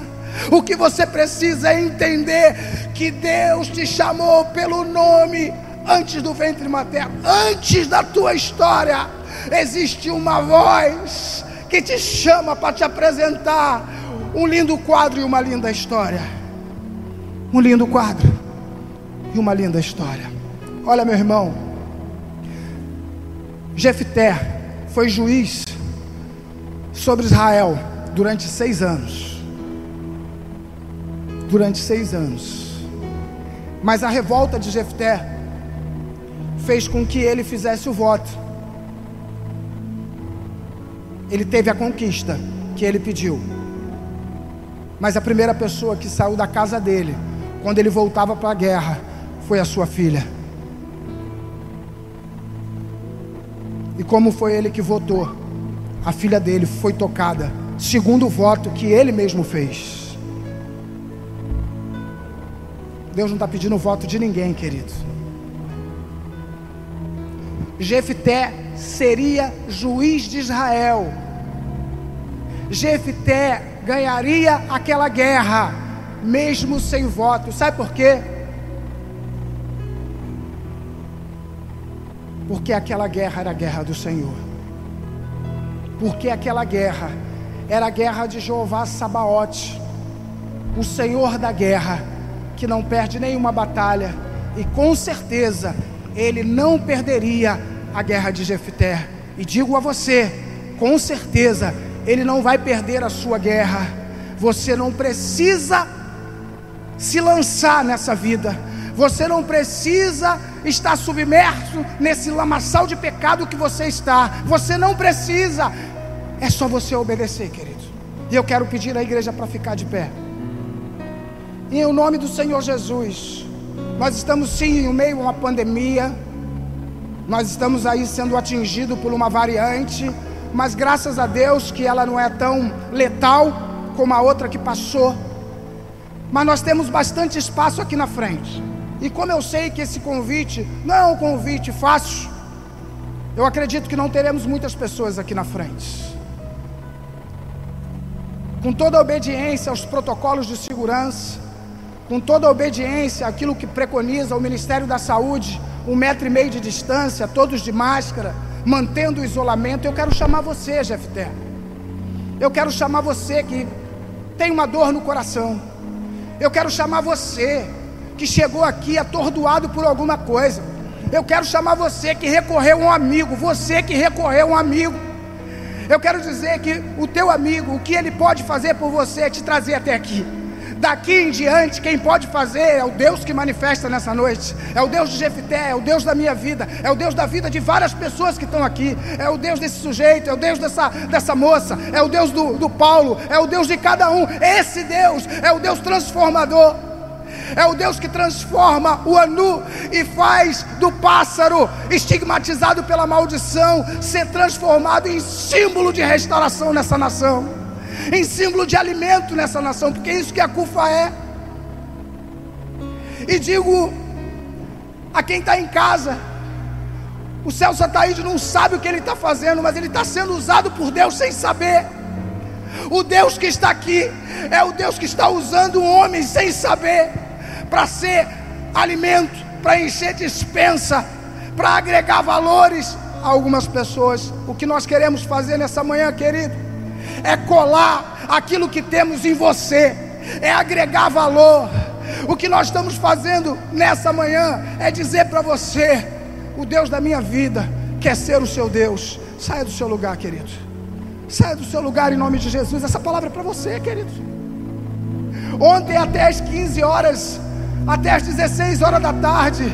Speaker 1: O que você precisa é entender que Deus te chamou pelo nome antes do ventre materno, antes da tua história existe uma voz que te chama para te apresentar um lindo quadro e uma linda história. Um lindo quadro e uma linda história. Olha, meu irmão, Jefté foi juiz sobre Israel durante seis anos. Durante seis anos. Mas a revolta de Jefté fez com que ele fizesse o voto ele teve a conquista que ele pediu. Mas a primeira pessoa que saiu da casa dele, quando ele voltava para a guerra, foi a sua filha. E como foi ele que votou? A filha dele foi tocada, segundo o voto que ele mesmo fez. Deus não está pedindo voto de ninguém, querido. Jefté seria juiz de Israel. Jefté ganharia aquela guerra, mesmo sem voto. Sabe por quê? Porque aquela guerra era a guerra do Senhor. Porque aquela guerra era a guerra de Jeová Sabaote, o Senhor da guerra, que não perde nenhuma batalha, e com certeza ele não perderia a guerra de Jefté. E digo a você, com certeza ele não vai perder a sua guerra. Você não precisa se lançar nessa vida. Você não precisa estar submerso nesse lamaçal de pecado que você está. Você não precisa. É só você obedecer, querido. E eu quero pedir à igreja para ficar de pé. Em nome do Senhor Jesus. Nós estamos sim em meio a uma pandemia. Nós estamos aí sendo atingidos por uma variante mas graças a Deus que ela não é tão letal como a outra que passou. Mas nós temos bastante espaço aqui na frente. E como eu sei que esse convite não é um convite fácil, eu acredito que não teremos muitas pessoas aqui na frente. Com toda a obediência aos protocolos de segurança, com toda a obediência àquilo que preconiza o Ministério da Saúde, um metro e meio de distância, todos de máscara, mantendo o isolamento, eu quero chamar você, Jefté. Eu quero chamar você que tem uma dor no coração. Eu quero chamar você que chegou aqui atordoado por alguma coisa. Eu quero chamar você que recorreu a um amigo, você que recorreu a um amigo. Eu quero dizer que o teu amigo, o que ele pode fazer por você é te trazer até aqui. Daqui em diante, quem pode fazer é o Deus que manifesta nessa noite. É o Deus de Jefité, é o Deus da minha vida, é o Deus da vida de várias pessoas que estão aqui. É o Deus desse sujeito, é o Deus dessa, dessa moça, é o Deus do, do Paulo, é o Deus de cada um. Esse Deus é o Deus transformador. É o Deus que transforma o anu e faz do pássaro estigmatizado pela maldição ser transformado em símbolo de restauração nessa nação em símbolo de alimento nessa nação, porque é isso que a CUFA é. E digo a quem está em casa, o Celso Ataíde não sabe o que ele está fazendo, mas ele está sendo usado por Deus sem saber. O Deus que está aqui é o Deus que está usando um homem sem saber, para ser alimento, para encher dispensa, para agregar valores a algumas pessoas. O que nós queremos fazer nessa manhã, querido, é colar aquilo que temos em você, é agregar valor. O que nós estamos fazendo nessa manhã é dizer para você: o Deus da minha vida quer ser o seu Deus. Saia do seu lugar, querido. Saia do seu lugar em nome de Jesus. Essa palavra é para você, querido. Ontem, até as 15 horas, até as 16 horas da tarde,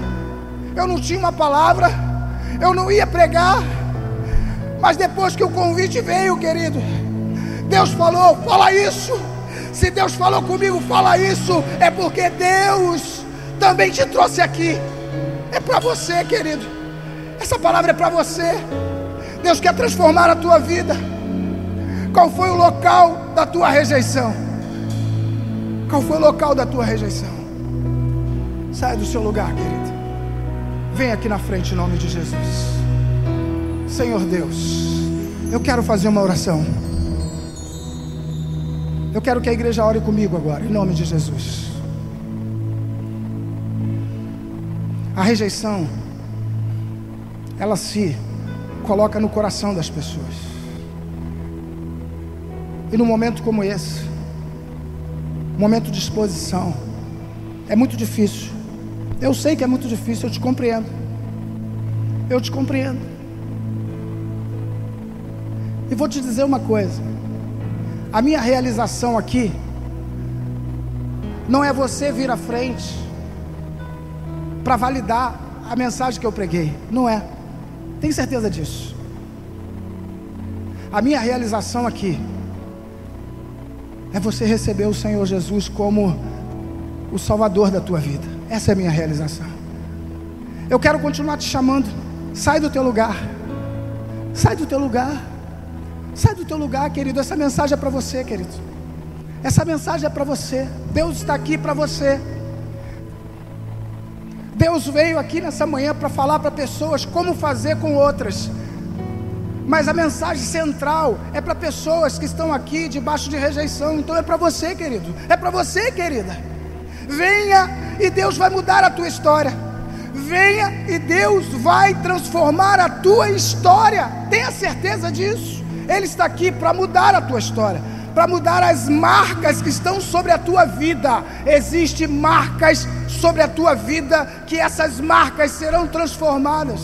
Speaker 1: eu não tinha uma palavra, eu não ia pregar. Mas depois que o convite veio, querido, Deus falou, fala isso. Se Deus falou comigo, fala isso. É porque Deus também te trouxe aqui. É para você, querido. Essa palavra é para você. Deus quer transformar a tua vida. Qual foi o local da tua rejeição? Qual foi o local da tua rejeição? Saia do seu lugar, querido. Vem aqui na frente em nome de Jesus. Senhor Deus, eu quero fazer uma oração. Eu quero que a igreja ore comigo agora, em nome de Jesus. A rejeição, ela se coloca no coração das pessoas. E num momento como esse, momento de exposição, é muito difícil. Eu sei que é muito difícil, eu te compreendo. Eu te compreendo. E vou te dizer uma coisa: a minha realização aqui não é você vir à frente para validar a mensagem que eu preguei. Não é. Tem certeza disso. A minha realização aqui é você receber o Senhor Jesus como o Salvador da tua vida. Essa é a minha realização. Eu quero continuar te chamando. Sai do teu lugar. Sai do teu lugar. Sai do teu lugar, querido. Essa mensagem é para você, querido. Essa mensagem é para você. Deus está aqui para você. Deus veio aqui nessa manhã para falar para pessoas como fazer com outras. Mas a mensagem central é para pessoas que estão aqui debaixo de rejeição. Então é para você, querido. É para você, querida. Venha e Deus vai mudar a tua história. Venha e Deus vai transformar a tua história. Tenha certeza disso. Ele está aqui para mudar a tua história, para mudar as marcas que estão sobre a tua vida. Existem marcas sobre a tua vida que essas marcas serão transformadas.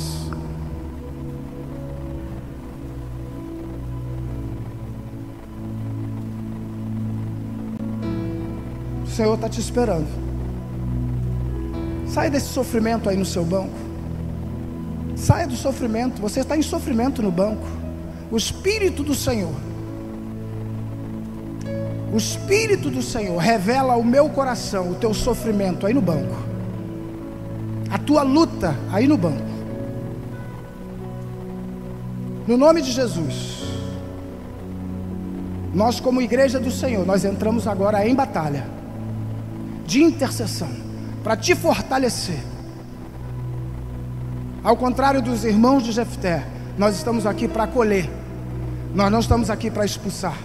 Speaker 1: O Senhor está te esperando. Saia desse sofrimento aí no seu banco. Saia do sofrimento. Você está em sofrimento no banco o Espírito do Senhor, o Espírito do Senhor revela ao meu coração o teu sofrimento aí no banco, a tua luta aí no banco. No nome de Jesus, nós, como igreja do Senhor, nós entramos agora em batalha de intercessão para te fortalecer. Ao contrário dos irmãos de Jefté, nós estamos aqui para acolher. Nós não estamos aqui para expulsar.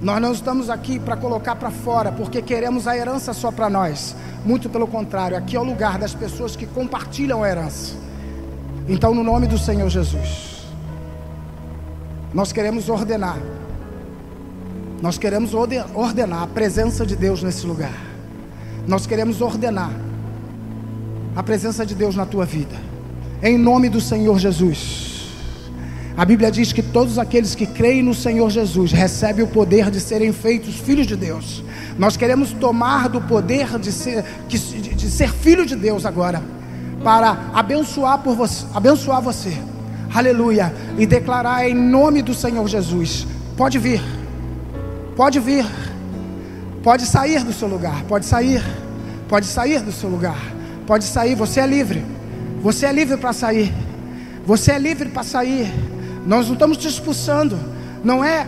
Speaker 1: Nós não estamos aqui para colocar para fora, porque queremos a herança só para nós. Muito pelo contrário, aqui é o lugar das pessoas que compartilham a herança. Então, no nome do Senhor Jesus, nós queremos ordenar. Nós queremos ordenar a presença de Deus nesse lugar. Nós queremos ordenar a presença de Deus na tua vida. Em nome do Senhor Jesus. A Bíblia diz que todos aqueles que creem no Senhor Jesus recebem o poder de serem feitos filhos de Deus. Nós queremos tomar do poder de ser, de, ser filho de Deus agora, para abençoar, por você, abençoar você. Aleluia. E declarar em nome do Senhor Jesus: pode vir, pode vir, pode sair do seu lugar, pode sair, pode sair do seu lugar, pode sair. Você é livre, você é livre para sair, você é livre para sair. Nós não estamos te expulsando. Não é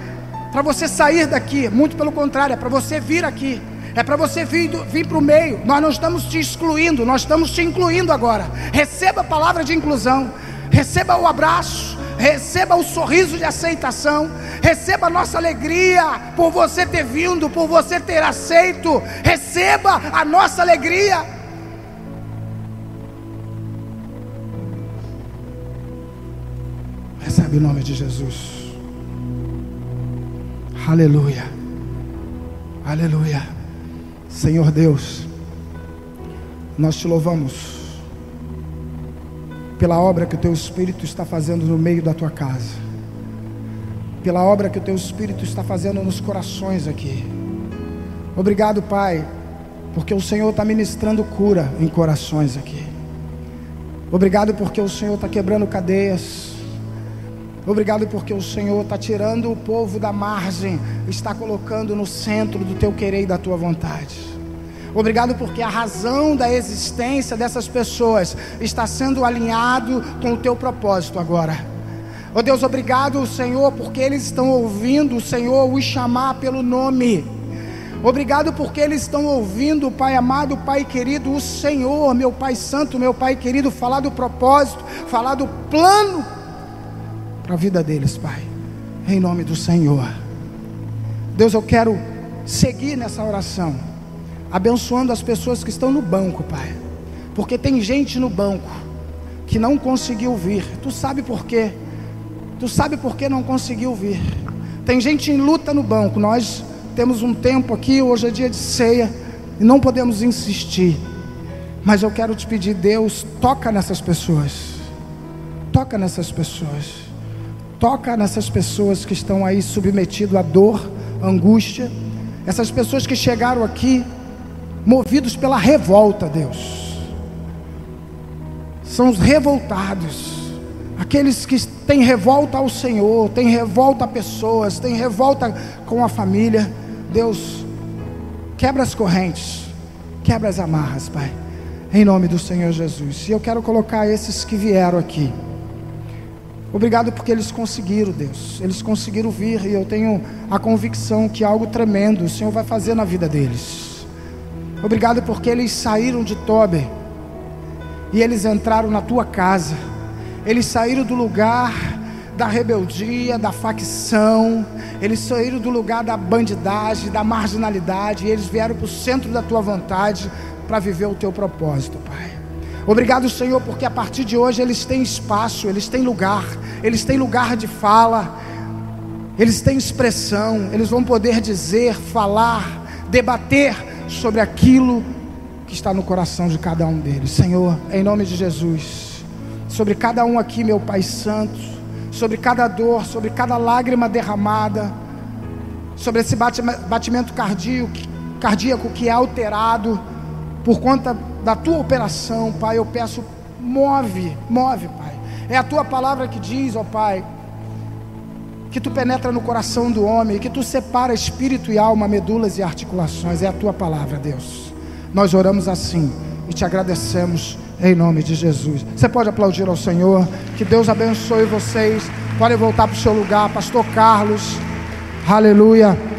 Speaker 1: para você sair daqui. Muito pelo contrário, é para você vir aqui. É para você vir, vir para o meio. Nós não estamos te excluindo, nós estamos te incluindo agora. Receba a palavra de inclusão. Receba o abraço. Receba o sorriso de aceitação. Receba a nossa alegria por você ter vindo, por você ter aceito. Receba a nossa alegria. Recebe o nome de Jesus. Aleluia. Aleluia. Senhor Deus, nós te louvamos pela obra que o teu Espírito está fazendo no meio da tua casa, pela obra que o teu Espírito está fazendo nos corações aqui. Obrigado, Pai, porque o Senhor está ministrando cura em corações aqui. Obrigado porque o Senhor está quebrando cadeias. Obrigado porque o Senhor está tirando o povo da margem, está colocando no centro do teu querer e da tua vontade. Obrigado porque a razão da existência dessas pessoas está sendo alinhado com o teu propósito agora. Oh Deus, obrigado, Senhor, porque eles estão ouvindo o Senhor os chamar pelo nome. Obrigado porque eles estão ouvindo, Pai amado, Pai querido, o Senhor, meu Pai santo, meu Pai querido, falar do propósito, falar do plano para a vida deles, Pai. Em nome do Senhor. Deus, eu quero seguir nessa oração, abençoando as pessoas que estão no banco, Pai. Porque tem gente no banco que não conseguiu vir. Tu sabe por quê? Tu sabe por que não conseguiu vir? Tem gente em luta no banco. Nós temos um tempo aqui, hoje é dia de ceia, e não podemos insistir. Mas eu quero te pedir, Deus, toca nessas pessoas. Toca nessas pessoas. Toca nessas pessoas que estão aí submetidas à dor, angústia. Essas pessoas que chegaram aqui movidos pela revolta, Deus. São os revoltados. Aqueles que têm revolta ao Senhor, têm revolta a pessoas, têm revolta com a família. Deus, quebra as correntes, quebra as amarras, Pai, em nome do Senhor Jesus. E eu quero colocar esses que vieram aqui. Obrigado porque eles conseguiram, Deus. Eles conseguiram vir e eu tenho a convicção que algo tremendo o Senhor vai fazer na vida deles. Obrigado porque eles saíram de Tobe e eles entraram na tua casa. Eles saíram do lugar da rebeldia, da facção, eles saíram do lugar da bandidagem, da marginalidade, e eles vieram para o centro da tua vontade para viver o teu propósito, Pai. Obrigado, Senhor, porque a partir de hoje eles têm espaço, eles têm lugar, eles têm lugar de fala, eles têm expressão, eles vão poder dizer, falar, debater sobre aquilo que está no coração de cada um deles. Senhor, em nome de Jesus, sobre cada um aqui, meu Pai Santo, sobre cada dor, sobre cada lágrima derramada, sobre esse batimento cardíaco, cardíaco que é alterado por conta da tua operação, Pai. Eu peço, move, move, Pai. É a tua palavra que diz, ó Pai, que tu penetra no coração do homem, que tu separa espírito e alma, medulas e articulações. É a tua palavra, Deus. Nós oramos assim e te agradecemos em nome de Jesus. Você pode aplaudir ao Senhor. Que Deus abençoe vocês. Podem voltar para o seu lugar, Pastor Carlos. Aleluia.